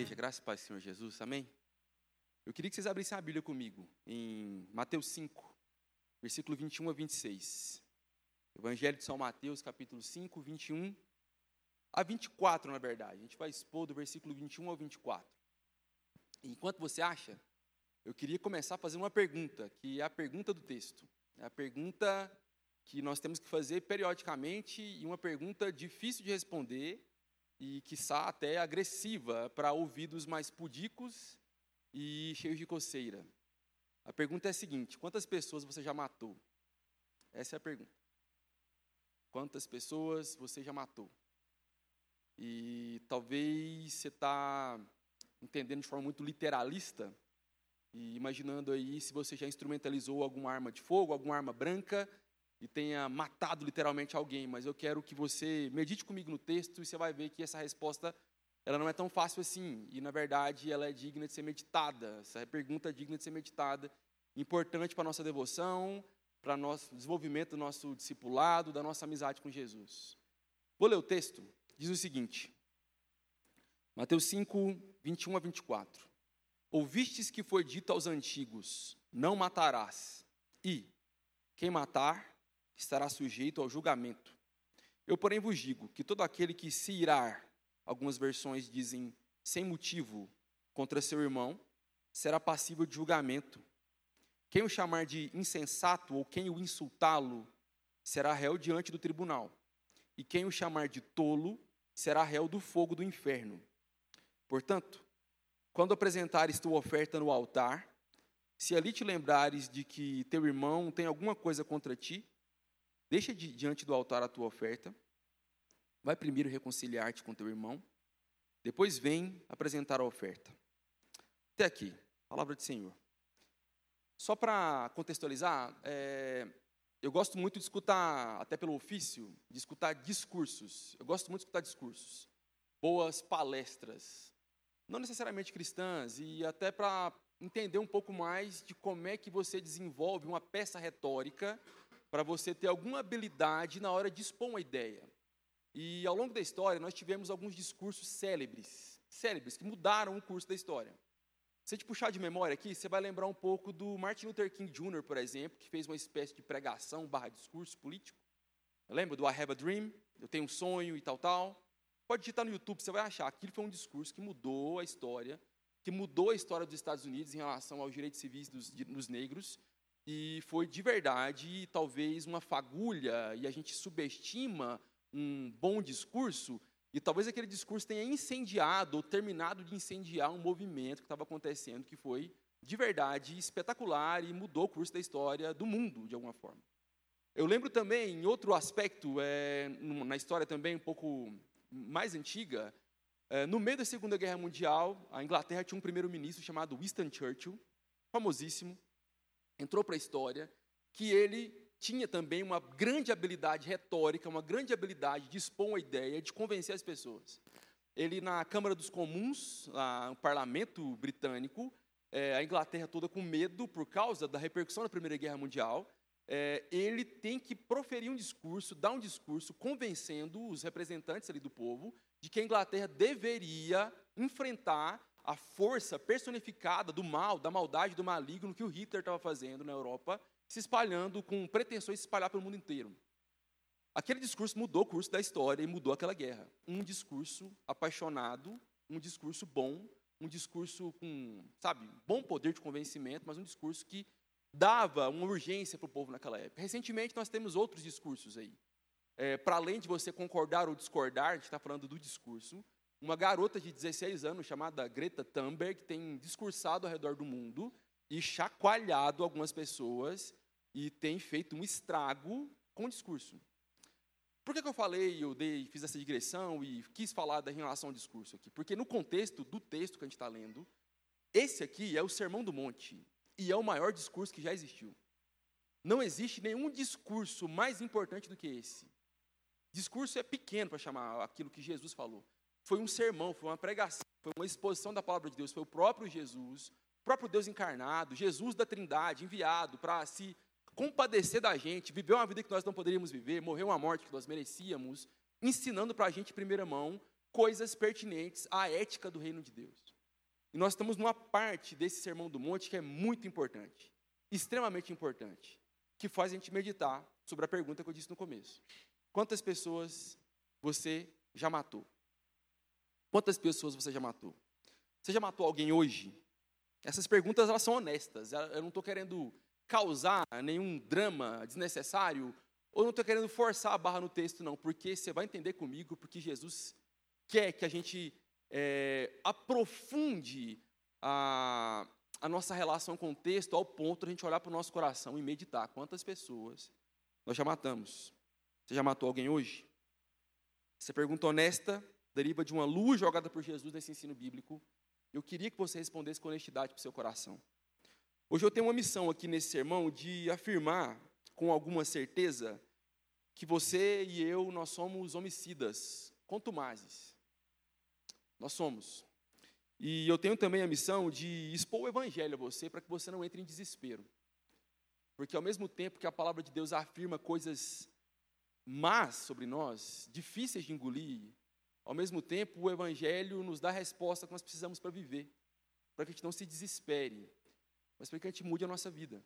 igreja, graças e paz, Senhor Jesus, amém? Eu queria que vocês abrissem a Bíblia comigo, em Mateus 5, versículo 21 a 26. Evangelho de São Mateus, capítulo 5, 21 a 24, na verdade. A gente vai expor do versículo 21 ao 24. Enquanto você acha, eu queria começar fazendo uma pergunta, que é a pergunta do texto. É a pergunta que nós temos que fazer periodicamente e uma pergunta difícil de responder e, quiçá, até agressiva para ouvidos mais pudicos e cheios de coceira. A pergunta é a seguinte: quantas pessoas você já matou? Essa é a pergunta. Quantas pessoas você já matou? E talvez você está entendendo de forma muito literalista e imaginando aí se você já instrumentalizou alguma arma de fogo, alguma arma branca e tenha matado literalmente alguém, mas eu quero que você medite comigo no texto e você vai ver que essa resposta ela não é tão fácil assim e na verdade ela é digna de ser meditada. Essa pergunta é digna de ser meditada, importante para nossa devoção, para nosso desenvolvimento do nosso discipulado, da nossa amizade com Jesus. Vou ler o texto, diz o seguinte, Mateus 5, 21 a 24. Ouvistes que foi dito aos antigos: Não matarás, e quem matar estará sujeito ao julgamento. Eu, porém, vos digo que todo aquele que se irá, algumas versões dizem sem motivo, contra seu irmão, será passível de julgamento. Quem o chamar de insensato ou quem o insultá-lo será réu diante do tribunal. E quem o chamar de tolo será réu do fogo do inferno. Portanto, quando apresentares tua oferta no altar, se ali te lembrares de que teu irmão tem alguma coisa contra ti, deixa de, diante do altar a tua oferta, vai primeiro reconciliar-te com teu irmão, depois vem apresentar a oferta. Até aqui, palavra do Senhor. Só para contextualizar, é, eu gosto muito de escutar, até pelo ofício, de escutar discursos. Eu gosto muito de escutar discursos, boas palestras, não necessariamente cristãs, e até para entender um pouco mais de como é que você desenvolve uma peça retórica para você ter alguma habilidade na hora de expor uma ideia. E ao longo da história, nós tivemos alguns discursos célebres, célebres, que mudaram o curso da história. Se gente puxar de memória aqui, você vai lembrar um pouco do Martin Luther King Jr., por exemplo, que fez uma espécie de pregação barra discurso político. Lembra do I Have a Dream? Eu tenho um sonho e tal, tal. Pode digitar no YouTube, você vai achar. Aquilo foi um discurso que mudou a história, que mudou a história dos Estados Unidos em relação aos direitos civis dos, dos negros, e foi de verdade talvez uma fagulha, e a gente subestima um bom discurso, e talvez aquele discurso tenha incendiado ou terminado de incendiar um movimento que estava acontecendo, que foi de verdade espetacular e mudou o curso da história do mundo, de alguma forma. Eu lembro também, em outro aspecto, é, na história também um pouco mais antiga, é, no meio da Segunda Guerra Mundial, a Inglaterra tinha um primeiro-ministro chamado Winston Churchill, famosíssimo, entrou para a história, que ele tinha também uma grande habilidade retórica, uma grande habilidade de expor uma ideia, de convencer as pessoas. Ele, na Câmara dos Comuns, no parlamento britânico, é, a Inglaterra toda com medo por causa da repercussão da Primeira Guerra Mundial, é, ele tem que proferir um discurso, dar um discurso convencendo os representantes ali do povo de que a Inglaterra deveria enfrentar a força personificada do mal, da maldade, do maligno que o Hitler estava fazendo na Europa, se espalhando com pretensões de se espalhar pelo mundo inteiro. Aquele discurso mudou o curso da história e mudou aquela guerra. Um discurso apaixonado, um discurso bom, um discurso com, sabe, bom poder de convencimento, mas um discurso que dava uma urgência para o povo naquela época. Recentemente nós temos outros discursos aí. É, para além de você concordar ou discordar, a gente está falando do discurso, uma garota de 16 anos chamada Greta Thunberg tem discursado ao redor do mundo e chacoalhado algumas pessoas e tem feito um estrago com o discurso. Por que, que eu falei, eu dei, fiz essa digressão e quis falar da relação ao discurso aqui? Porque no contexto do texto que a gente está lendo, esse aqui é o Sermão do Monte e é o maior discurso que já existiu. Não existe nenhum discurso mais importante do que esse. Discurso é pequeno para chamar aquilo que Jesus falou foi um sermão, foi uma pregação, foi uma exposição da palavra de Deus, foi o próprio Jesus, o próprio Deus encarnado, Jesus da Trindade, enviado para se compadecer da gente, viver uma vida que nós não poderíamos viver, morrer uma morte que nós merecíamos, ensinando para a gente, em primeira mão, coisas pertinentes à ética do reino de Deus. E nós estamos numa parte desse Sermão do Monte que é muito importante, extremamente importante, que faz a gente meditar sobre a pergunta que eu disse no começo. Quantas pessoas você já matou? Quantas pessoas você já matou? Você já matou alguém hoje? Essas perguntas elas são honestas. Eu não estou querendo causar nenhum drama desnecessário ou não estou querendo forçar a barra no texto, não, porque você vai entender comigo, porque Jesus quer que a gente é, aprofunde a, a nossa relação com o texto ao ponto de a gente olhar para o nosso coração e meditar quantas pessoas nós já matamos. Você já matou alguém hoje? Essa pergunta honesta deriva de uma luz jogada por Jesus nesse ensino bíblico. Eu queria que você respondesse com honestidade para o seu coração. Hoje eu tenho uma missão aqui nesse sermão de afirmar com alguma certeza que você e eu, nós somos homicidas, contumazes. Nós somos. E eu tenho também a missão de expor o evangelho a você para que você não entre em desespero. Porque ao mesmo tempo que a palavra de Deus afirma coisas más sobre nós, difíceis de engolir, ao mesmo tempo o evangelho nos dá a resposta que nós precisamos para viver, para que a gente não se desespere, mas para que a gente mude a nossa vida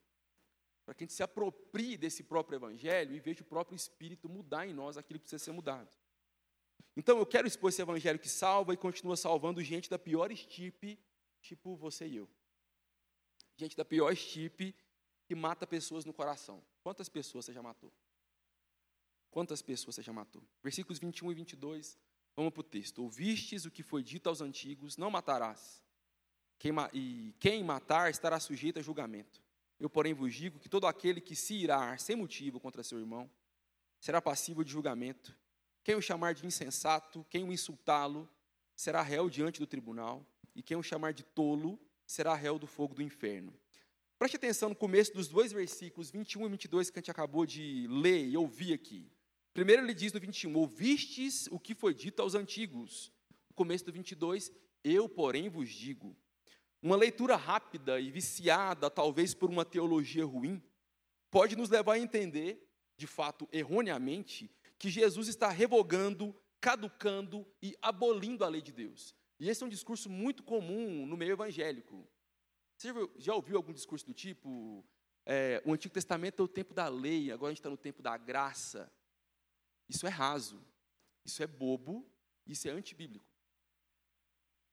para que a gente se aproprie desse próprio evangelho e veja o próprio Espírito mudar em nós aquilo que precisa ser mudado. Então, eu quero expor esse evangelho que salva e continua salvando gente da pior estirpe, tipo você e eu. Gente da pior estirpe que mata pessoas no coração. Quantas pessoas você já matou? Quantas pessoas você já matou? Versículos 21 e 22, vamos para o texto. Ouvistes o que foi dito aos antigos, não matarás. Quem, e quem matar estará sujeito a julgamento. Eu, porém, vos digo que todo aquele que se irá sem motivo contra seu irmão será passível de julgamento. Quem o chamar de insensato, quem o insultá-lo, será réu diante do tribunal, e quem o chamar de tolo, será réu do fogo do inferno. Preste atenção no começo dos dois versículos, 21 e 22, que a gente acabou de ler e ouvir aqui. Primeiro ele diz no 21, ouvistes o que foi dito aos antigos. Começo do 22, eu, porém, vos digo. Uma leitura rápida e viciada, talvez por uma teologia ruim, pode nos levar a entender, de fato erroneamente, que Jesus está revogando, caducando e abolindo a lei de Deus. E esse é um discurso muito comum no meio evangélico. Você já ouviu algum discurso do tipo: é, o Antigo Testamento é o tempo da lei, agora a gente está no tempo da graça? Isso é raso, isso é bobo, isso é antibíblico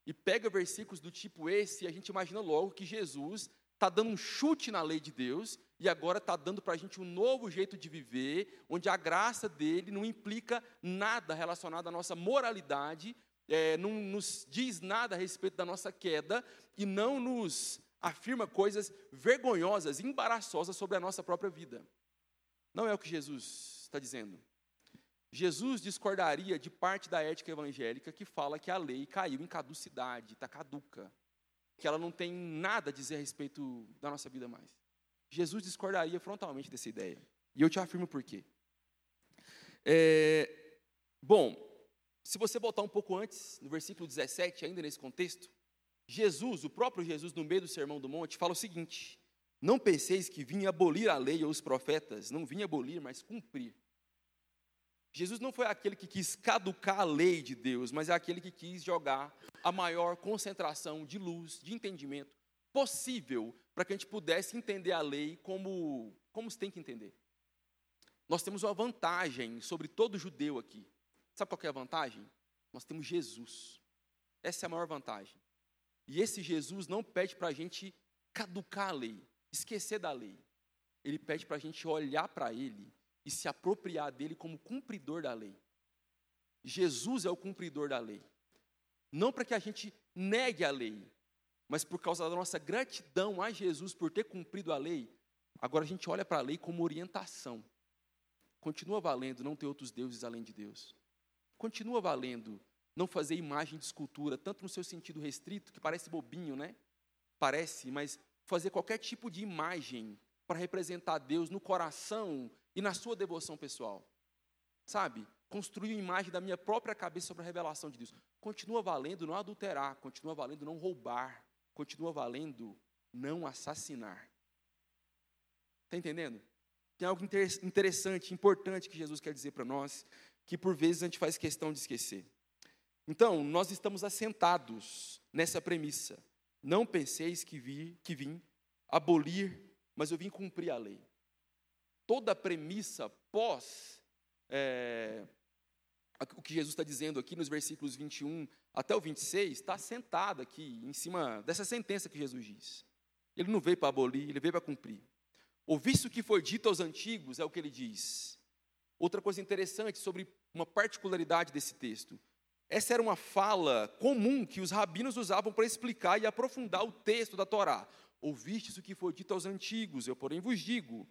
e pega versículos do tipo esse, e a gente imagina logo que Jesus está dando um chute na lei de Deus e agora está dando para a gente um novo jeito de viver, onde a graça dele não implica nada relacionado à nossa moralidade, é, não nos diz nada a respeito da nossa queda e não nos afirma coisas vergonhosas, embaraçosas sobre a nossa própria vida. Não é o que Jesus está dizendo. Jesus discordaria de parte da ética evangélica que fala que a lei caiu em caducidade, está caduca, que ela não tem nada a dizer a respeito da nossa vida mais. Jesus discordaria frontalmente dessa ideia. E eu te afirmo por quê. É, bom, se você voltar um pouco antes, no versículo 17, ainda nesse contexto, Jesus, o próprio Jesus, no meio do Sermão do Monte, fala o seguinte: Não penseis que vinha abolir a lei ou os profetas, não vinha abolir, mas cumprir. Jesus não foi aquele que quis caducar a lei de Deus, mas é aquele que quis jogar a maior concentração de luz, de entendimento possível para que a gente pudesse entender a lei como, como se tem que entender. Nós temos uma vantagem sobre todo judeu aqui. Sabe qual é a vantagem? Nós temos Jesus. Essa é a maior vantagem. E esse Jesus não pede para a gente caducar a lei, esquecer da lei. Ele pede para a gente olhar para Ele e se apropriar dele como cumpridor da lei. Jesus é o cumpridor da lei. Não para que a gente negue a lei, mas por causa da nossa gratidão a Jesus por ter cumprido a lei, agora a gente olha para a lei como orientação. Continua valendo não ter outros deuses além de Deus. Continua valendo não fazer imagem de escultura, tanto no seu sentido restrito, que parece bobinho, né? Parece, mas fazer qualquer tipo de imagem para representar Deus no coração e na sua devoção pessoal. Sabe? Construir uma imagem da minha própria cabeça sobre a revelação de Deus. Continua valendo não adulterar, continua valendo não roubar, continua valendo não assassinar. Está entendendo? Tem algo interessante, importante que Jesus quer dizer para nós, que por vezes a gente faz questão de esquecer. Então, nós estamos assentados nessa premissa. Não penseis que, vi, que vim abolir, mas eu vim cumprir a lei. Toda a premissa pós é, o que Jesus está dizendo aqui nos versículos 21 até o 26 está sentado aqui em cima dessa sentença que Jesus diz. Ele não veio para abolir, ele veio para cumprir. Ouviste o que foi dito aos antigos, é o que ele diz. Outra coisa interessante sobre uma particularidade desse texto. Essa era uma fala comum que os rabinos usavam para explicar e aprofundar o texto da Torá. Ouvistes o que foi dito aos antigos, eu porém vos digo.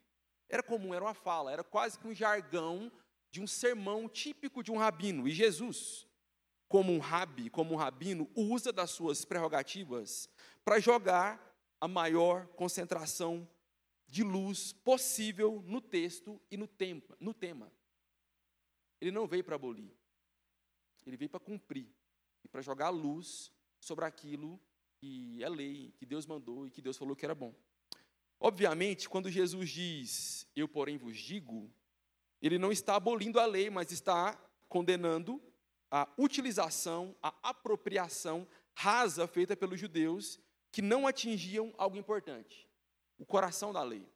Era comum, era uma fala, era quase que um jargão de um sermão típico de um rabino. E Jesus, como um rabi, como um rabino, usa das suas prerrogativas para jogar a maior concentração de luz possível no texto e no tema. No tema. Ele não veio para abolir. Ele veio para cumprir e para jogar luz sobre aquilo que é lei, que Deus mandou e que Deus falou que era bom. Obviamente, quando Jesus diz, eu porém vos digo, ele não está abolindo a lei, mas está condenando a utilização, a apropriação rasa feita pelos judeus que não atingiam algo importante, o coração da lei,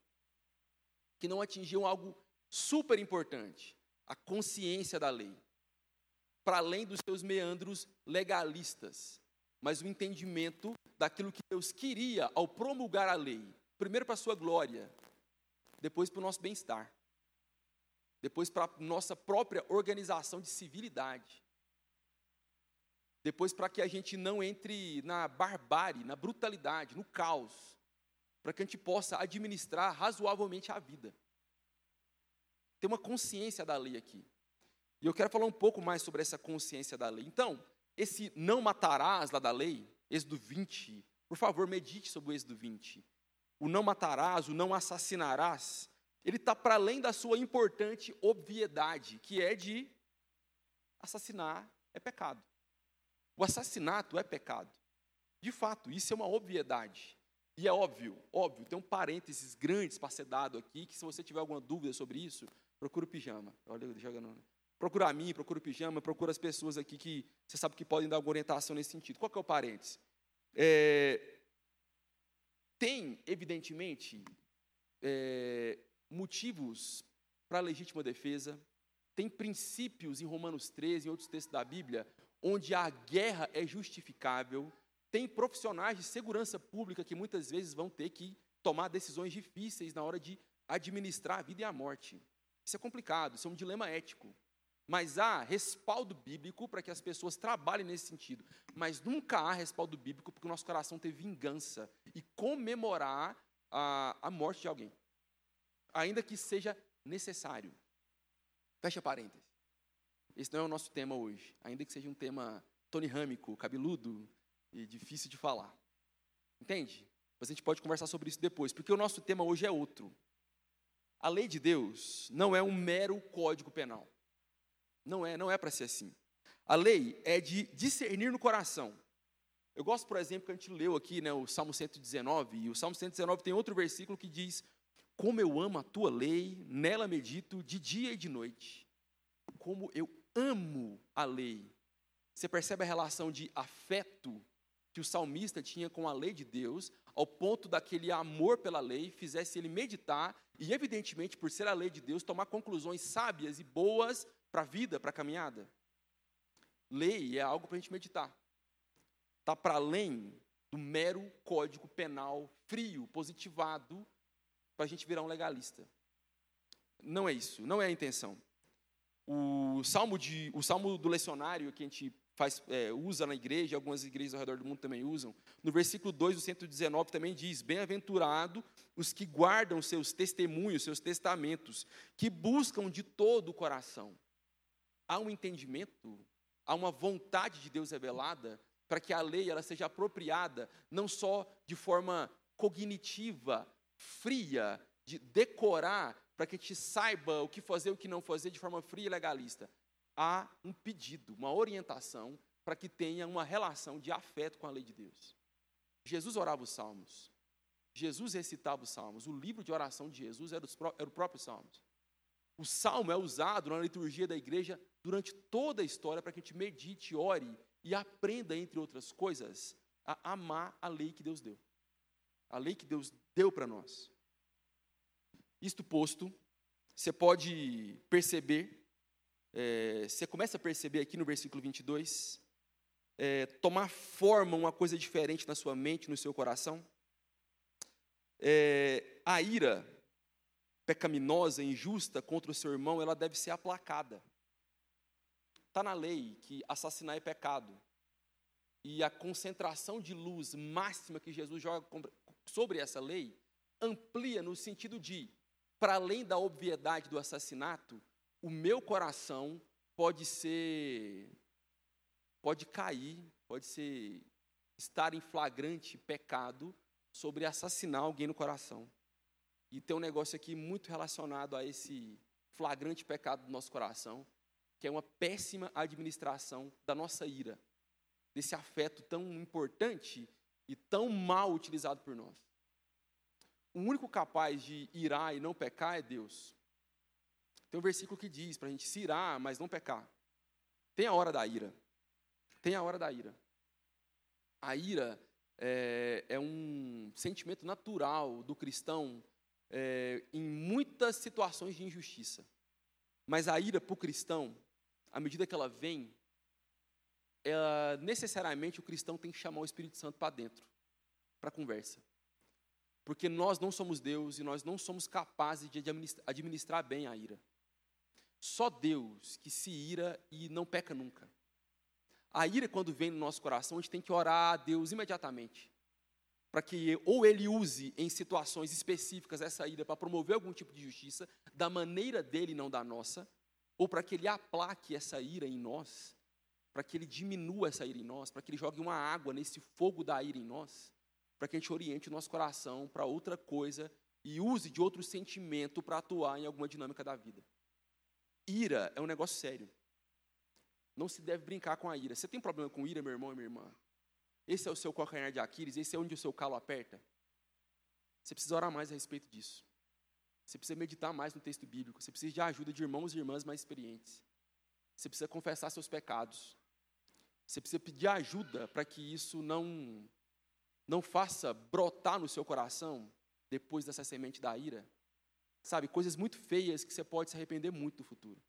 que não atingiam algo super importante, a consciência da lei. Para além dos seus meandros legalistas, mas o entendimento daquilo que Deus queria ao promulgar a lei. Primeiro para a sua glória, depois para o nosso bem-estar, depois para a nossa própria organização de civilidade, depois para que a gente não entre na barbárie, na brutalidade, no caos, para que a gente possa administrar razoavelmente a vida. Tem uma consciência da lei aqui. E eu quero falar um pouco mais sobre essa consciência da lei. Então, esse não matarás lá da lei, Êxodo 20, por favor, medite sobre o Êxodo 20. O não matarás, o não assassinarás, ele está para além da sua importante obviedade, que é de assassinar é pecado. O assassinato é pecado. De fato, isso é uma obviedade. E é óbvio, óbvio, tem um parênteses grandes para ser dado aqui, que se você tiver alguma dúvida sobre isso, procura o pijama. Olha, jogando. Procura a mim, procura o pijama, procura as pessoas aqui que você sabe que podem dar alguma orientação nesse sentido. Qual que é o parênteses? É, tem, evidentemente, é, motivos para a legítima defesa, tem princípios em Romanos 13, em outros textos da Bíblia, onde a guerra é justificável, tem profissionais de segurança pública que muitas vezes vão ter que tomar decisões difíceis na hora de administrar a vida e a morte. Isso é complicado, isso é um dilema ético. Mas há respaldo bíblico para que as pessoas trabalhem nesse sentido. Mas nunca há respaldo bíblico porque o nosso coração tem vingança e comemorar a, a morte de alguém, ainda que seja necessário. Fecha parênteses. Esse não é o nosso tema hoje, ainda que seja um tema tonirâmico, cabeludo e difícil de falar. Entende? Mas a gente pode conversar sobre isso depois, porque o nosso tema hoje é outro. A lei de Deus não é um mero código penal. Não é, não é para ser assim. A lei é de discernir no coração. Eu gosto, por exemplo, que a gente leu aqui né, o Salmo 119, e o Salmo 119 tem outro versículo que diz: Como eu amo a tua lei, nela medito de dia e de noite. Como eu amo a lei. Você percebe a relação de afeto que o salmista tinha com a lei de Deus, ao ponto daquele amor pela lei fizesse ele meditar e, evidentemente, por ser a lei de Deus, tomar conclusões sábias e boas para a vida, para a caminhada. Lei é algo para a gente meditar. Está para além do mero código penal frio, positivado, para a gente virar um legalista. Não é isso, não é a intenção. O salmo, de, o salmo do lecionário que a gente faz, é, usa na igreja, algumas igrejas ao redor do mundo também usam, no versículo 2 do 119 também diz: Bem-aventurado os que guardam seus testemunhos, seus testamentos, que buscam de todo o coração há um entendimento, há uma vontade de Deus revelada para que a lei ela seja apropriada não só de forma cognitiva, fria, de decorar para que gente saiba o que fazer e o que não fazer de forma fria e legalista. Há um pedido, uma orientação para que tenha uma relação de afeto com a lei de Deus. Jesus orava os salmos. Jesus recitava os salmos. O livro de oração de Jesus era, os, era o próprio salmos. O salmo é usado na liturgia da igreja durante toda a história para que a gente medite, ore e aprenda, entre outras coisas, a amar a lei que Deus deu. A lei que Deus deu para nós. Isto posto, você pode perceber, é, você começa a perceber aqui no versículo 22, é, tomar forma uma coisa diferente na sua mente, no seu coração. É, a ira pecaminosa, injusta contra o seu irmão, ela deve ser aplacada. Está na lei que assassinar é pecado. E a concentração de luz máxima que Jesus joga sobre essa lei amplia no sentido de, para além da obviedade do assassinato, o meu coração pode ser, pode cair, pode ser, estar em flagrante pecado sobre assassinar alguém no coração. E tem um negócio aqui muito relacionado a esse flagrante pecado do nosso coração, que é uma péssima administração da nossa ira, desse afeto tão importante e tão mal utilizado por nós. O único capaz de irar e não pecar é Deus. Tem um versículo que diz para a gente se irar, mas não pecar. Tem a hora da ira. Tem a hora da ira. A ira é, é um sentimento natural do cristão é, em muitas situações de injustiça. Mas a ira para o cristão, à medida que ela vem, ela, necessariamente o cristão tem que chamar o Espírito Santo para dentro, para a conversa. Porque nós não somos Deus e nós não somos capazes de administrar, bem a ira. Só Deus que se ira e não peca nunca. A ira, quando vem no nosso coração, a gente tem que orar a Deus imediatamente para que ou ele use em situações específicas essa ira para promover algum tipo de justiça, da maneira dele não da nossa, ou para que ele aplaque essa ira em nós, para que ele diminua essa ira em nós, para que ele jogue uma água nesse fogo da ira em nós, para que a gente oriente o nosso coração para outra coisa e use de outro sentimento para atuar em alguma dinâmica da vida. Ira é um negócio sério. Não se deve brincar com a ira. Você tem problema com ira, meu irmão e minha irmã? Esse é o seu calcanhar de Aquiles, esse é onde o seu calo aperta. Você precisa orar mais a respeito disso. Você precisa meditar mais no texto bíblico. Você precisa de ajuda de irmãos e irmãs mais experientes. Você precisa confessar seus pecados. Você precisa pedir ajuda para que isso não não faça brotar no seu coração depois dessa semente da ira. Sabe, coisas muito feias que você pode se arrepender muito no futuro.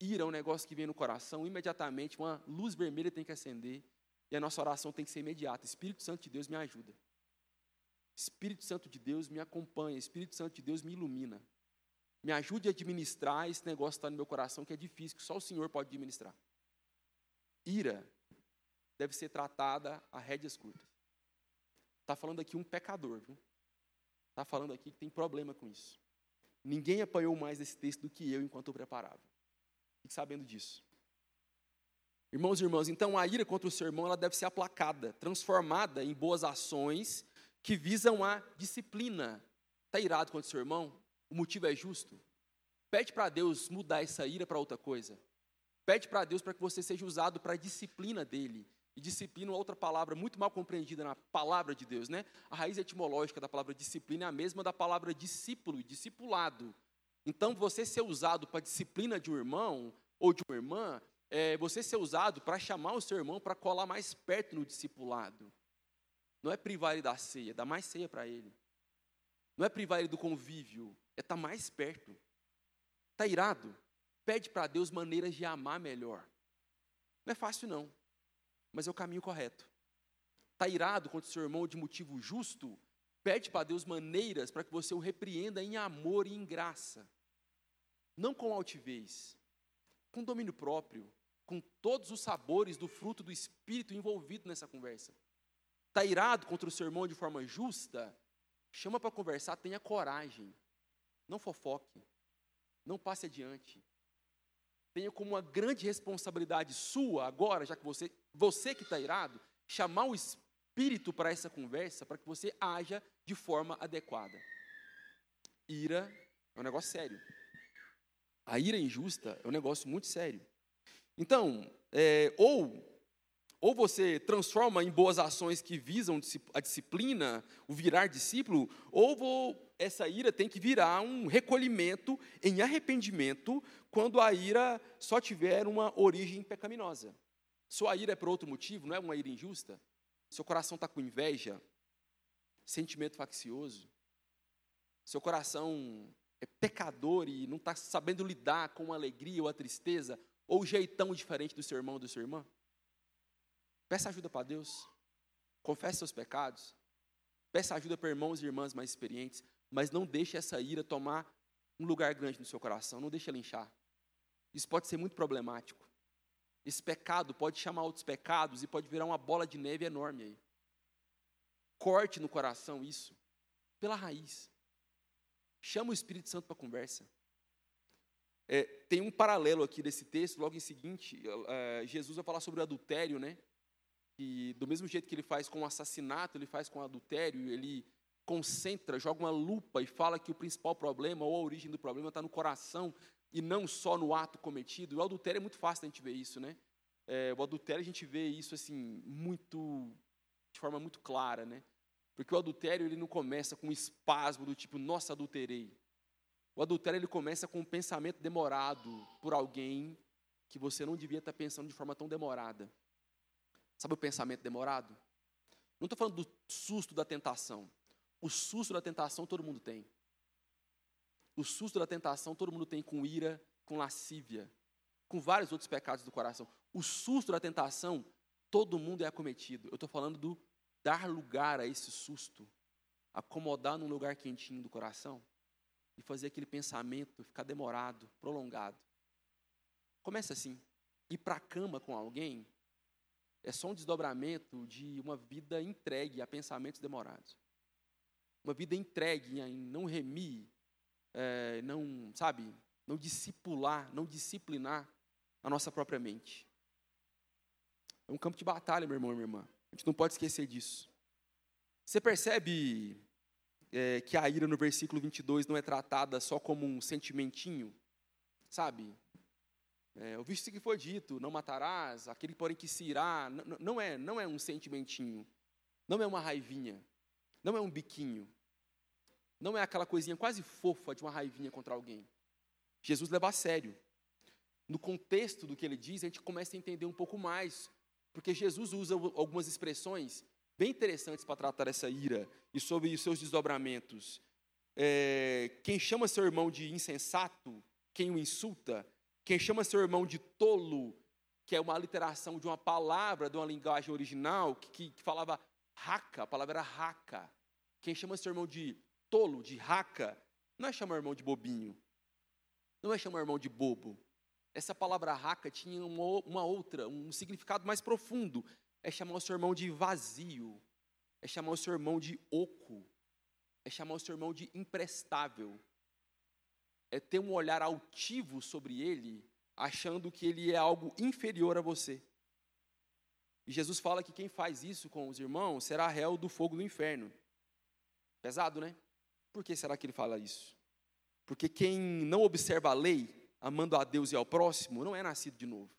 Ira é um negócio que vem no coração, imediatamente uma luz vermelha tem que acender e a nossa oração tem que ser imediata. Espírito Santo de Deus me ajuda. Espírito Santo de Deus me acompanha. Espírito Santo de Deus me ilumina. Me ajude a administrar esse negócio que está no meu coração, que é difícil, que só o Senhor pode administrar. Ira deve ser tratada a rédeas curtas. Está falando aqui um pecador, viu? Está falando aqui que tem problema com isso. Ninguém apanhou mais esse texto do que eu enquanto eu preparava. Fique sabendo disso. Irmãos e irmãs, então a ira contra o seu irmão ela deve ser aplacada, transformada em boas ações que visam a disciplina. Está irado contra o seu irmão? O motivo é justo? Pede para Deus mudar essa ira para outra coisa. Pede para Deus para que você seja usado para a disciplina dele. E disciplina é outra palavra muito mal compreendida na palavra de Deus, né? A raiz etimológica da palavra disciplina é a mesma da palavra discípulo discipulado. Então, você ser usado para a disciplina de um irmão ou de uma irmã é, você ser usado para chamar o seu irmão para colar mais perto no discipulado. Não é privar ele da ceia, dá mais ceia para ele. Não é privar ele do convívio, é estar tá mais perto. Está irado? Pede para Deus maneiras de amar melhor. Não é fácil, não, mas é o caminho correto. Está irado contra o seu irmão de motivo justo? Pede para Deus maneiras para que você o repreenda em amor e em graça. Não com altivez, com domínio próprio, com todos os sabores do fruto do Espírito envolvido nessa conversa. Está irado contra o seu irmão de forma justa? Chama para conversar, tenha coragem. Não fofoque. Não passe adiante. Tenha como uma grande responsabilidade sua, agora, já que você, você que está irado, chamar o Espírito para essa conversa, para que você haja de forma adequada. Ira é um negócio sério. A ira injusta é um negócio muito sério. Então, é, ou, ou você transforma em boas ações que visam a disciplina, o virar discípulo, ou vou, essa ira tem que virar um recolhimento em arrependimento quando a ira só tiver uma origem pecaminosa. Sua ira é por outro motivo, não é uma ira injusta? seu coração está com inveja, sentimento faccioso, seu coração é pecador e não está sabendo lidar com a alegria ou a tristeza, ou o jeitão diferente do seu irmão ou da sua irmã, peça ajuda para Deus, confesse seus pecados, peça ajuda para irmãos e irmãs mais experientes, mas não deixe essa ira tomar um lugar grande no seu coração, não deixe ela inchar. Isso pode ser muito problemático. Esse pecado pode chamar outros pecados e pode virar uma bola de neve enorme aí. Corte no coração isso, pela raiz. Chama o Espírito Santo para conversa. É, tem um paralelo aqui desse texto, logo em seguinte, é, Jesus vai falar sobre o adultério, né? E do mesmo jeito que ele faz com o assassinato, ele faz com o adultério, ele concentra, joga uma lupa e fala que o principal problema ou a origem do problema está no coração e não só no ato cometido. O adultério é muito fácil a gente ver isso, né? É, o adultério a gente vê isso assim muito de forma muito clara, né? Porque o adultério ele não começa com um espasmo do tipo nossa adulterei. O adultério ele começa com um pensamento demorado por alguém que você não devia estar pensando de forma tão demorada. Sabe o pensamento demorado? Não estou falando do susto da tentação. O susto da tentação todo mundo tem. O susto da tentação todo mundo tem com ira, com lascívia, com vários outros pecados do coração. O susto da tentação todo mundo é acometido. Eu estou falando do dar lugar a esse susto, acomodar num lugar quentinho do coração e fazer aquele pensamento ficar demorado, prolongado. Começa assim. Ir para a cama com alguém é só um desdobramento de uma vida entregue a pensamentos demorados. Uma vida entregue em não remir, é, não, sabe, não discipular, não disciplinar a nossa própria mente. É um campo de batalha, meu irmão e minha irmã. A gente não pode esquecer disso. Você percebe é, que a ira no versículo 22 não é tratada só como um sentimentinho, sabe? É, visto que foi dito, não matarás, aquele porém que se irá, não, não, é, não é um sentimentinho, não é uma raivinha, não é um biquinho, não é aquela coisinha quase fofa de uma raivinha contra alguém. Jesus leva a sério. No contexto do que ele diz, a gente começa a entender um pouco mais, porque Jesus usa algumas expressões bem interessantes para tratar essa ira e sobre os seus desdobramentos. É, quem chama seu irmão de insensato, quem o insulta, quem chama seu irmão de tolo, que é uma aliteração de uma palavra de uma linguagem original que, que, que falava raca, a palavra era raca. Quem chama seu irmão de tolo, de raca, não é chamar irmão de bobinho, não é chamar irmão de bobo. Essa palavra raca tinha uma, uma outra, um significado mais profundo. É chamar o seu irmão de vazio, é chamar o seu irmão de oco, é chamar o seu irmão de imprestável, é ter um olhar altivo sobre ele, achando que ele é algo inferior a você. E Jesus fala que quem faz isso com os irmãos será réu do fogo do inferno. Pesado, né? Por que será que ele fala isso? Porque quem não observa a lei, amando a Deus e ao próximo, não é nascido de novo.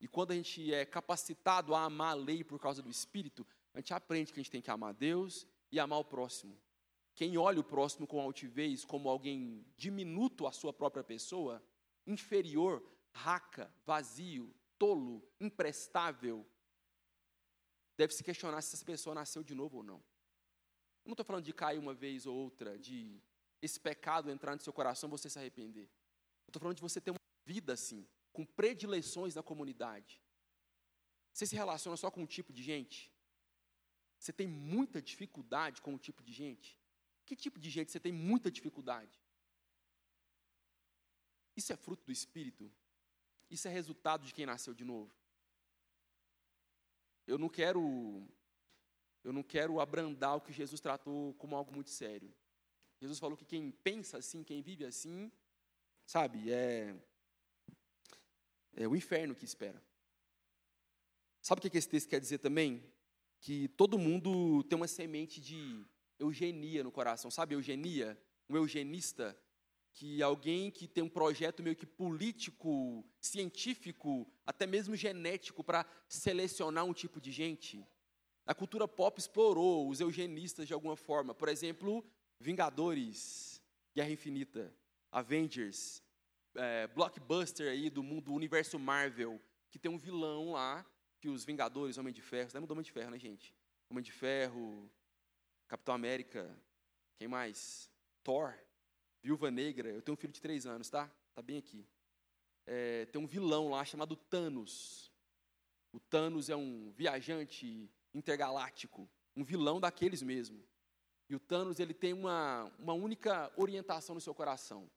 E quando a gente é capacitado a amar a lei por causa do Espírito, a gente aprende que a gente tem que amar Deus e amar o próximo. Quem olha o próximo com altivez, como alguém diminuto à sua própria pessoa, inferior, raca, vazio, tolo, imprestável, deve se questionar se essa pessoa nasceu de novo ou não. Eu não estou falando de cair uma vez ou outra, de esse pecado entrar no seu coração e você se arrepender. Eu estou falando de você ter uma vida assim, com predileções na comunidade. Você se relaciona só com um tipo de gente? Você tem muita dificuldade com um tipo de gente? Que tipo de gente você tem muita dificuldade? Isso é fruto do Espírito? Isso é resultado de quem nasceu de novo? Eu não quero eu não quero abrandar o que Jesus tratou como algo muito sério. Jesus falou que quem pensa assim, quem vive assim, sabe, é, é o inferno que espera. Sabe o que esse texto quer dizer também? Que todo mundo tem uma semente de eugenia no coração. Sabe eugenia? Um eugenista, que alguém que tem um projeto meio que político, científico, até mesmo genético, para selecionar um tipo de gente. A cultura pop explorou os eugenistas de alguma forma. Por exemplo, Vingadores, Guerra Infinita, Avengers, é, blockbuster aí do mundo, do universo Marvel, que tem um vilão lá que os Vingadores, Homem de Ferro, lembra do Homem de Ferro, né, gente? Homem de Ferro, Capitão América, quem mais? Thor, Viúva Negra. Eu tenho um filho de três anos, tá? Tá bem aqui. É, tem um vilão lá chamado Thanos. O Thanos é um viajante intergaláctico, um vilão daqueles mesmo. E o Thanos ele tem uma, uma única orientação no seu coração,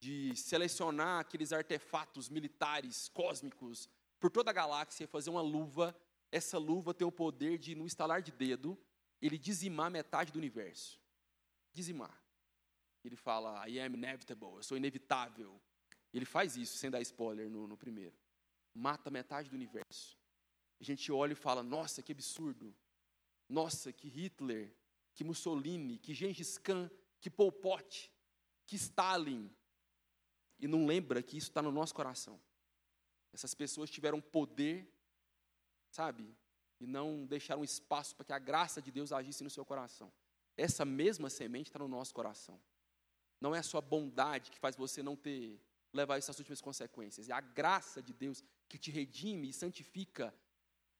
de selecionar aqueles artefatos militares cósmicos por toda a galáxia e fazer uma luva. Essa luva tem o poder de, no estalar de dedo, ele dizimar metade do universo. Dizimar. Ele fala, I am inevitable, eu sou inevitável. Ele faz isso, sem dar spoiler no, no primeiro. Mata metade do universo. A gente olha e fala, nossa, que absurdo. Nossa, que Hitler, que Mussolini, que Gengis Khan, que Pol Pot, que Stalin. E não lembra que isso está no nosso coração. Essas pessoas tiveram poder, sabe? E não deixaram espaço para que a graça de Deus agisse no seu coração. Essa mesma semente está no nosso coração. Não é a sua bondade que faz você não ter levar essas últimas consequências. É a graça de Deus que te redime e santifica,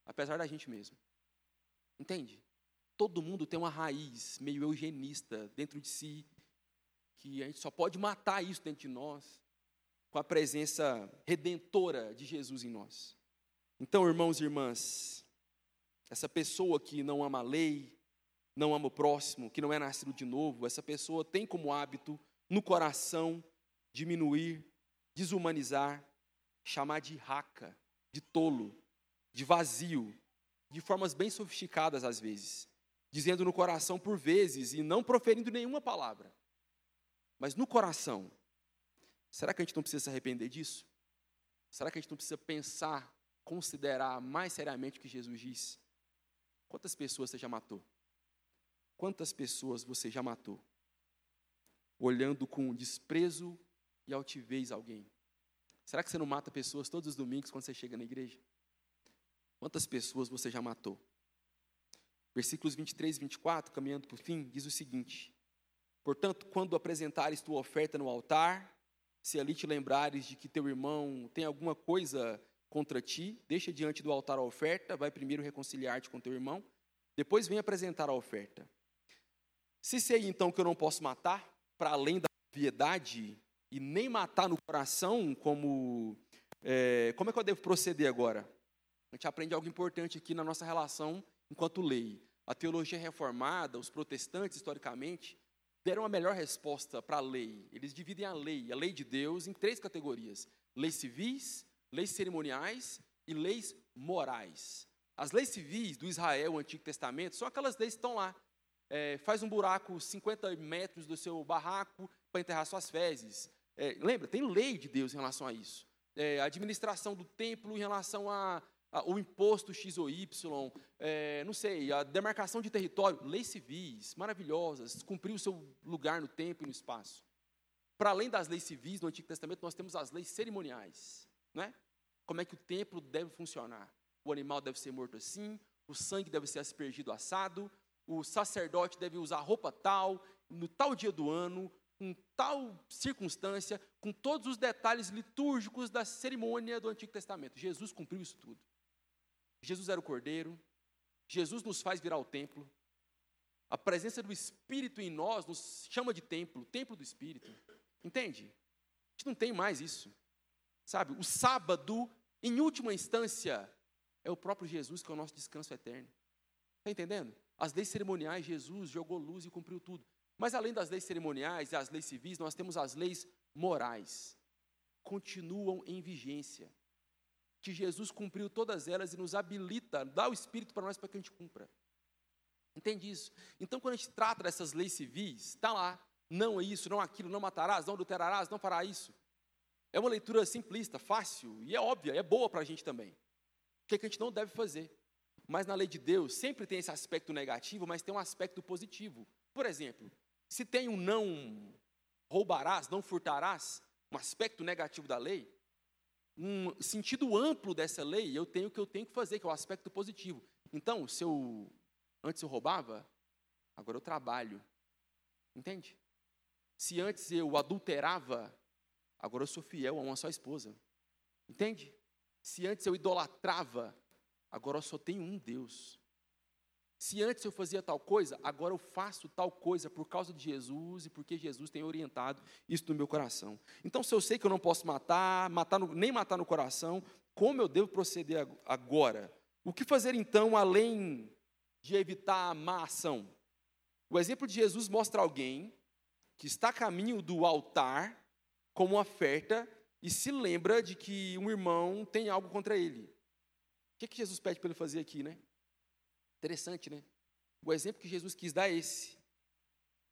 apesar da gente mesmo. Entende? Todo mundo tem uma raiz meio eugenista dentro de si, que a gente só pode matar isso dentro de nós com a presença redentora de Jesus em nós. Então, irmãos e irmãs, essa pessoa que não ama a lei, não ama o próximo, que não é nascido de novo, essa pessoa tem como hábito no coração diminuir, desumanizar, chamar de raca, de tolo, de vazio, de formas bem sofisticadas às vezes, dizendo no coração por vezes e não proferindo nenhuma palavra. Mas no coração, será que a gente não precisa se arrepender disso? Será que a gente não precisa pensar, considerar mais seriamente o que Jesus disse? Quantas pessoas você já matou? Quantas pessoas você já matou? Olhando com desprezo e altivez alguém? Será que você não mata pessoas todos os domingos quando você chega na igreja? Quantas pessoas você já matou? Versículos 23 e 24, caminhando por fim, diz o seguinte: Portanto, quando apresentares tua oferta no altar, se ali te lembrares de que teu irmão tem alguma coisa contra ti, deixa diante do altar a oferta, vai primeiro reconciliar-te com teu irmão, depois vem apresentar a oferta. Se sei então que eu não posso matar, para além da piedade, e nem matar no coração, como, é, como é que eu devo proceder agora? A gente aprende algo importante aqui na nossa relação enquanto lei. A teologia reformada, os protestantes, historicamente, deram a melhor resposta para a lei. Eles dividem a lei, a lei de Deus, em três categorias: leis civis, leis cerimoniais e leis morais. As leis civis do Israel, o Antigo Testamento, são aquelas leis que estão lá. É, faz um buraco 50 metros do seu barraco para enterrar suas fezes. É, lembra, tem lei de Deus em relação a isso. É, a administração do templo em relação a, a o imposto X ou Y, é, não sei, a demarcação de território, leis civis maravilhosas, cumprir o seu lugar no tempo e no espaço. Para além das leis civis do Antigo Testamento, nós temos as leis cerimoniais, né? Como é que o templo deve funcionar? O animal deve ser morto assim, o sangue deve ser aspergido assado, o sacerdote deve usar roupa tal, no tal dia do ano, com tal circunstância, com todos os detalhes litúrgicos da cerimônia do Antigo Testamento. Jesus cumpriu isso tudo. Jesus era o Cordeiro, Jesus nos faz virar o templo. A presença do Espírito em nós nos chama de templo, templo do Espírito. Entende? A gente não tem mais isso. Sabe? O sábado, em última instância, é o próprio Jesus que é o nosso descanso eterno. Está entendendo? As leis cerimoniais, Jesus jogou luz e cumpriu tudo. Mas além das leis cerimoniais e as leis civis, nós temos as leis morais. Continuam em vigência. Que Jesus cumpriu todas elas e nos habilita, dá o Espírito para nós para que a gente cumpra. Entende isso? Então, quando a gente trata dessas leis civis, está lá. Não é isso, não é aquilo, não matarás, não adulterarás, não fará isso. É uma leitura simplista, fácil e é óbvia, é boa para a gente também. O que, é que a gente não deve fazer? Mas na lei de Deus sempre tem esse aspecto negativo, mas tem um aspecto positivo. Por exemplo, se tem um não roubarás, não furtarás, um aspecto negativo da lei, um sentido amplo dessa lei, eu tenho o que eu tenho que fazer, que é o aspecto positivo. Então, se eu antes eu roubava, agora eu trabalho. Entende? Se antes eu adulterava, agora eu sou fiel a uma só esposa. Entende? Se antes eu idolatrava, agora eu só tenho um Deus. Se antes eu fazia tal coisa, agora eu faço tal coisa por causa de Jesus e porque Jesus tem orientado isso no meu coração. Então, se eu sei que eu não posso matar, matar no, nem matar no coração, como eu devo proceder agora? O que fazer então, além de evitar a má ação? O exemplo de Jesus mostra alguém que está a caminho do altar como oferta e se lembra de que um irmão tem algo contra ele. O que, é que Jesus pede para ele fazer aqui, né? Interessante, né? O exemplo que Jesus quis dar é esse.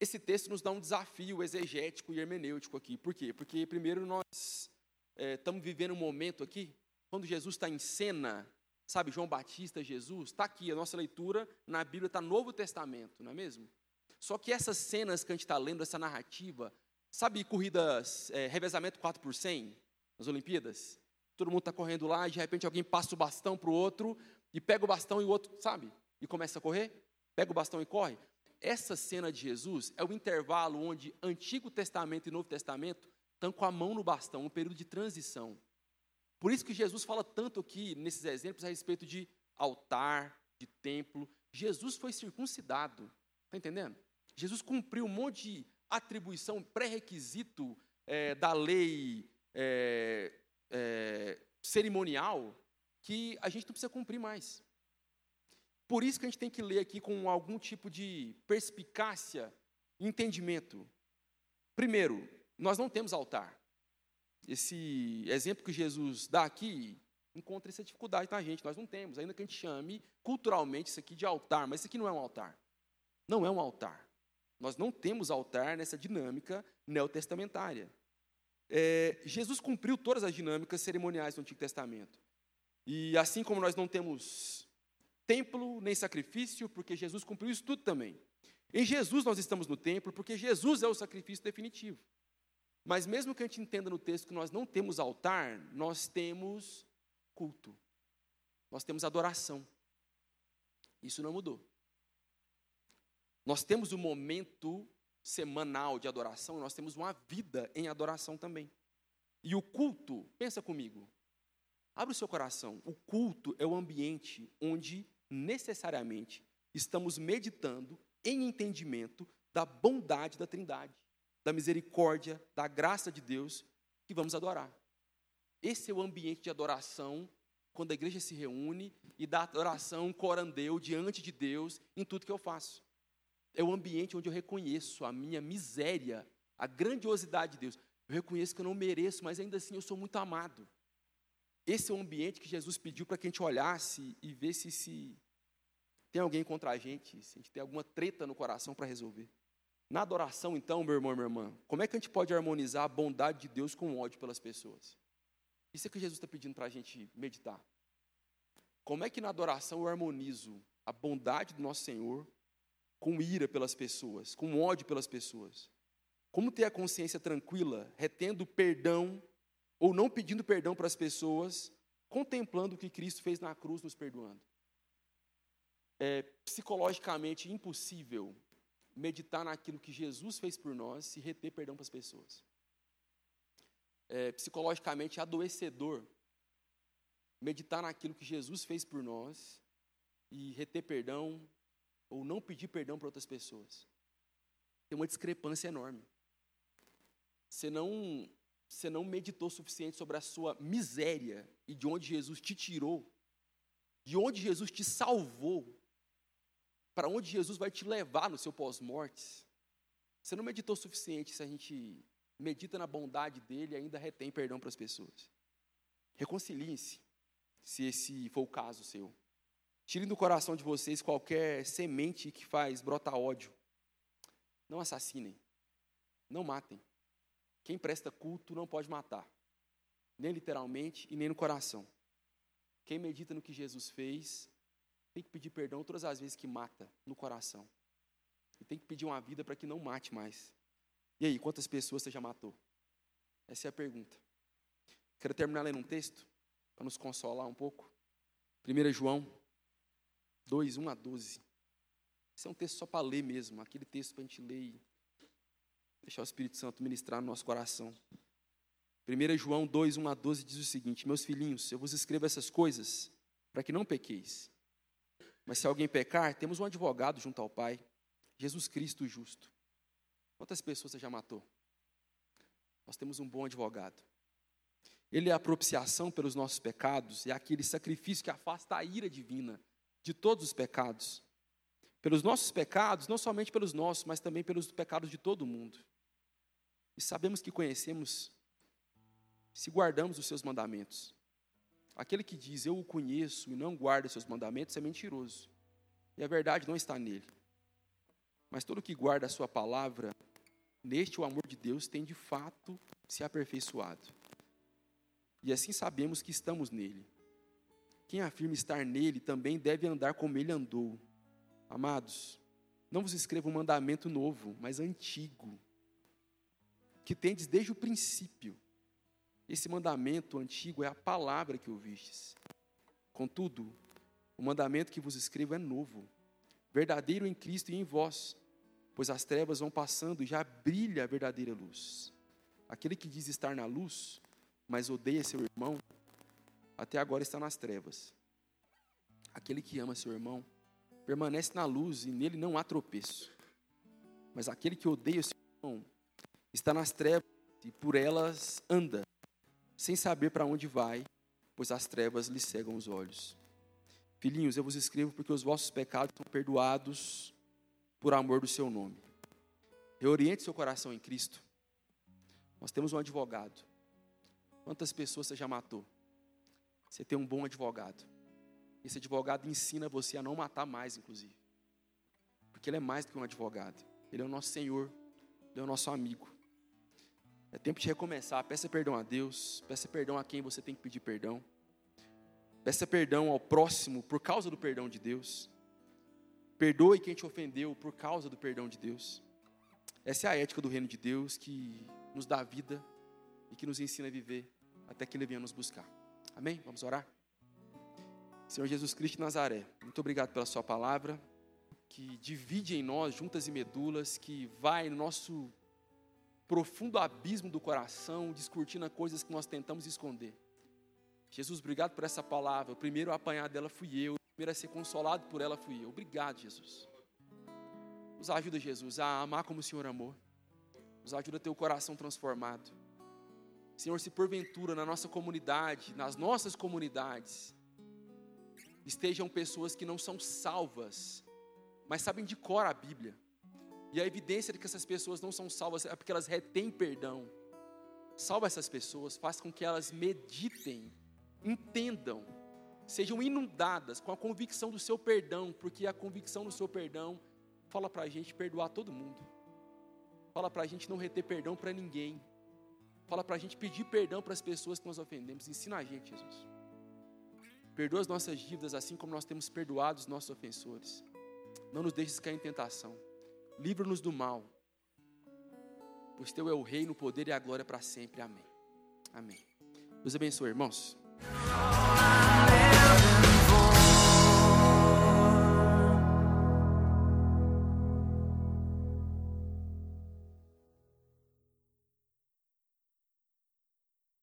Esse texto nos dá um desafio exegético e hermenêutico aqui. Por quê? Porque, primeiro, nós é, estamos vivendo um momento aqui quando Jesus está em cena, sabe, João Batista, Jesus, está aqui, a nossa leitura na Bíblia está Novo Testamento, não é mesmo? Só que essas cenas que a gente está lendo, essa narrativa, sabe corridas, é, revezamento 4 por 100, nas Olimpíadas? Todo mundo está correndo lá e de repente alguém passa o bastão para o outro e pega o bastão e o outro, sabe? E começa a correr, pega o bastão e corre. Essa cena de Jesus é o intervalo onde Antigo Testamento e Novo Testamento estão com a mão no bastão, um período de transição. Por isso que Jesus fala tanto aqui nesses exemplos a respeito de altar, de templo. Jesus foi circuncidado, está entendendo? Jesus cumpriu um monte de atribuição, pré-requisito é, da lei é, é, cerimonial que a gente não precisa cumprir mais. Por isso que a gente tem que ler aqui com algum tipo de perspicácia e entendimento. Primeiro, nós não temos altar esse exemplo que Jesus dá aqui encontra essa dificuldade na gente. Nós não temos, ainda que a gente chame culturalmente isso aqui de altar, mas isso aqui não é um altar. Não é um altar. Nós não temos altar nessa dinâmica neotestamentária. É, Jesus cumpriu todas as dinâmicas cerimoniais do Antigo Testamento. E assim como nós não temos templo nem sacrifício, porque Jesus cumpriu isso tudo também. Em Jesus nós estamos no templo, porque Jesus é o sacrifício definitivo. Mas mesmo que a gente entenda no texto que nós não temos altar, nós temos culto. Nós temos adoração. Isso não mudou. Nós temos um momento semanal de adoração, nós temos uma vida em adoração também. E o culto, pensa comigo. Abre o seu coração. O culto é o ambiente onde necessariamente estamos meditando em entendimento da bondade da Trindade da misericórdia, da graça de Deus que vamos adorar. Esse é o ambiente de adoração quando a igreja se reúne e dá adoração corandeu diante de Deus em tudo que eu faço. É o ambiente onde eu reconheço a minha miséria, a grandiosidade de Deus. Eu reconheço que eu não mereço, mas ainda assim eu sou muito amado. Esse é o ambiente que Jesus pediu para que a gente olhasse e visse se tem alguém contra a gente, se a gente tem alguma treta no coração para resolver. Na adoração, então, meu irmão e minha irmã, como é que a gente pode harmonizar a bondade de Deus com o ódio pelas pessoas? Isso é que Jesus está pedindo para a gente meditar. Como é que na adoração eu harmonizo a bondade do nosso Senhor com ira pelas pessoas, com ódio pelas pessoas? Como ter a consciência tranquila, retendo perdão ou não pedindo perdão para as pessoas, contemplando o que Cristo fez na cruz nos perdoando? É psicologicamente impossível meditar naquilo que Jesus fez por nós e reter perdão para as pessoas. É psicologicamente adoecedor meditar naquilo que Jesus fez por nós e reter perdão ou não pedir perdão para outras pessoas. Tem uma discrepância enorme. Você não, você não meditou o suficiente sobre a sua miséria e de onde Jesus te tirou, de onde Jesus te salvou para onde Jesus vai te levar no seu pós-morte. Você não meditou o suficiente se a gente medita na bondade dele e ainda retém perdão para as pessoas. Reconciliem-se, se esse for o caso seu. Tirem do coração de vocês qualquer semente que faz brotar ódio. Não assassinem. Não matem. Quem presta culto não pode matar. Nem literalmente e nem no coração. Quem medita no que Jesus fez tem que pedir perdão todas as vezes que mata no coração. E tem que pedir uma vida para que não mate mais. E aí, quantas pessoas você já matou? Essa é a pergunta. Quero terminar lendo um texto, para nos consolar um pouco. 1 João 2, 1 a 12. Esse é um texto só para ler mesmo, aquele texto para a gente ler e deixar o Espírito Santo ministrar no nosso coração. 1 João 2, 1 a 12 diz o seguinte: Meus filhinhos, eu vos escrevo essas coisas para que não pequeis. Mas se alguém pecar, temos um advogado junto ao Pai, Jesus Cristo justo. Quantas pessoas você já matou? Nós temos um bom advogado. Ele é a propiciação pelos nossos pecados, é aquele sacrifício que afasta a ira divina de todos os pecados. Pelos nossos pecados, não somente pelos nossos, mas também pelos pecados de todo mundo. E sabemos que conhecemos se guardamos os seus mandamentos. Aquele que diz eu o conheço e não guarda seus mandamentos é mentiroso. E a verdade não está nele. Mas todo que guarda a sua palavra, neste o amor de Deus tem de fato se aperfeiçoado. E assim sabemos que estamos nele. Quem afirma estar nele também deve andar como ele andou. Amados, não vos escrevo um mandamento novo, mas antigo, que tendes desde o princípio. Esse mandamento antigo é a palavra que ouvistes. Contudo, o mandamento que vos escrevo é novo, verdadeiro em Cristo e em vós, pois as trevas vão passando e já brilha a verdadeira luz. Aquele que diz estar na luz mas odeia seu irmão, até agora está nas trevas. Aquele que ama seu irmão permanece na luz e nele não há tropeço. Mas aquele que odeia seu irmão está nas trevas e por elas anda, sem saber para onde vai, pois as trevas lhe cegam os olhos. Filhinhos, eu vos escrevo porque os vossos pecados são perdoados por amor do seu nome. Reoriente seu coração em Cristo. Nós temos um advogado Quantas pessoas você já matou? Você tem um bom advogado. Esse advogado ensina você a não matar mais, inclusive. Porque ele é mais do que um advogado. Ele é o nosso Senhor. Ele é o nosso amigo. É tempo de recomeçar. Peça perdão a Deus. Peça perdão a quem você tem que pedir perdão. Peça perdão ao próximo por causa do perdão de Deus. Perdoe quem te ofendeu por causa do perdão de Deus. Essa é a ética do reino de Deus que nos dá vida e que nos ensina a viver até que Ele venha nos buscar. Amém? Vamos orar? Senhor Jesus Cristo de Nazaré, muito obrigado pela Sua palavra, que divide em nós juntas e medulas, que vai no nosso profundo abismo do coração, descortina coisas que nós tentamos esconder. Jesus, obrigado por essa palavra. O primeiro a apanhar dela fui eu, o primeiro a ser consolado por ela fui eu. Obrigado, Jesus. Nos ajuda, Jesus, a amar como o Senhor amou. Nos ajuda a ter o coração transformado. Senhor, se porventura na nossa comunidade, nas nossas comunidades, estejam pessoas que não são salvas, mas sabem de cor a Bíblia, e a evidência de que essas pessoas não são salvas é porque elas retêm perdão. Salva essas pessoas, faça com que elas meditem, entendam, sejam inundadas com a convicção do seu perdão, porque a convicção do seu perdão fala para a gente perdoar todo mundo, fala para a gente não reter perdão para ninguém. Fala para a gente pedir perdão para as pessoas que nós ofendemos. Ensina a gente, Jesus. Perdoa as nossas dívidas assim como nós temos perdoado os nossos ofensores. Não nos deixes cair em tentação. Livra-nos do mal. Pois teu é o reino, o poder e a glória para sempre. Amém. Amém. Deus abençoe, irmãos.